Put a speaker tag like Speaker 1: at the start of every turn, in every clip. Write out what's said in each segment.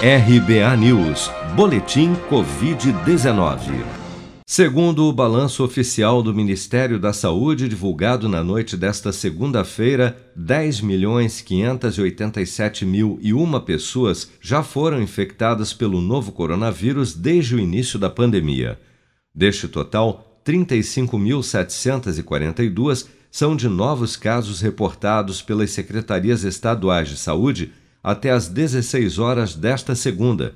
Speaker 1: RBA News, Boletim Covid-19. Segundo o balanço oficial do Ministério da Saúde, divulgado na noite desta segunda-feira, 10.587.001 pessoas já foram infectadas pelo novo coronavírus desde o início da pandemia. Deste total, 35.742 são de novos casos reportados pelas secretarias estaduais de saúde até às 16 horas desta segunda.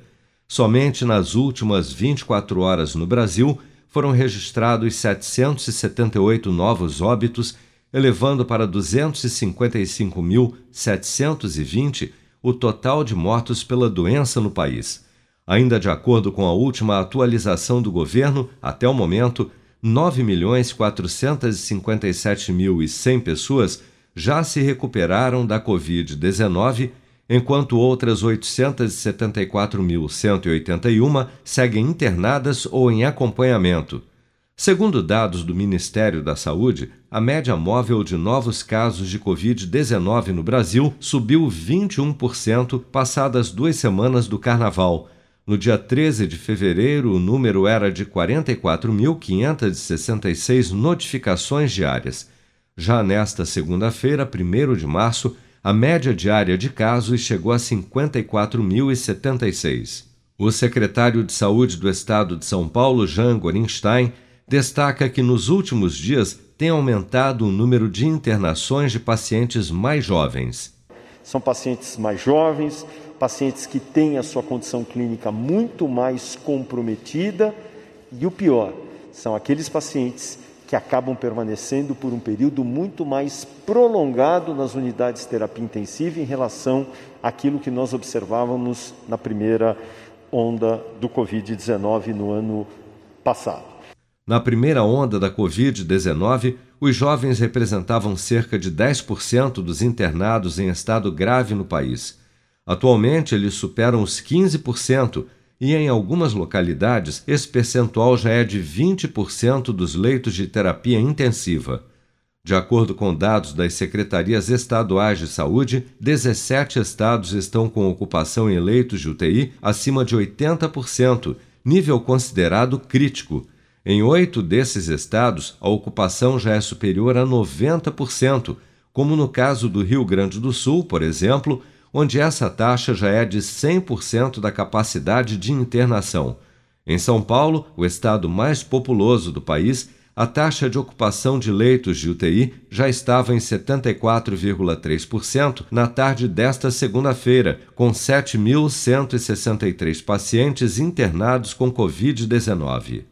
Speaker 1: Somente nas últimas 24 horas no Brasil foram registrados 778 novos óbitos, elevando para 255.720 o total de mortos pela doença no país. Ainda de acordo com a última atualização do governo, até o momento, 9.457.100 pessoas já se recuperaram da Covid-19 enquanto outras 874.181 seguem internadas ou em acompanhamento. Segundo dados do Ministério da Saúde, a média móvel de novos casos de Covid-19 no Brasil subiu 21% passadas duas semanas do Carnaval. No dia 13 de fevereiro, o número era de 44.566 notificações diárias. Já nesta segunda-feira, 1 de março, a média diária de casos chegou a 54.076. O secretário de Saúde do Estado de São Paulo, Jean Gorenstein, destaca que nos últimos dias tem aumentado o número de internações de pacientes mais jovens.
Speaker 2: São pacientes mais jovens, pacientes que têm a sua condição clínica muito mais comprometida e o pior, são aqueles pacientes que acabam permanecendo por um período muito mais prolongado nas unidades de terapia intensiva em relação àquilo que nós observávamos na primeira onda do Covid-19 no ano passado.
Speaker 1: Na primeira onda da Covid-19, os jovens representavam cerca de 10% dos internados em estado grave no país. Atualmente, eles superam os 15% e em algumas localidades esse percentual já é de 20% dos leitos de terapia intensiva. De acordo com dados das secretarias estaduais de saúde, 17 estados estão com ocupação em leitos de UTI acima de 80%, nível considerado crítico. Em oito desses estados, a ocupação já é superior a 90%, como no caso do Rio Grande do Sul, por exemplo, onde essa taxa já é de 100% da capacidade de internação. Em São Paulo, o estado mais populoso do país, a taxa de ocupação de leitos de UTI já estava em 74,3% na tarde desta segunda-feira, com 7.163 pacientes internados com Covid-19.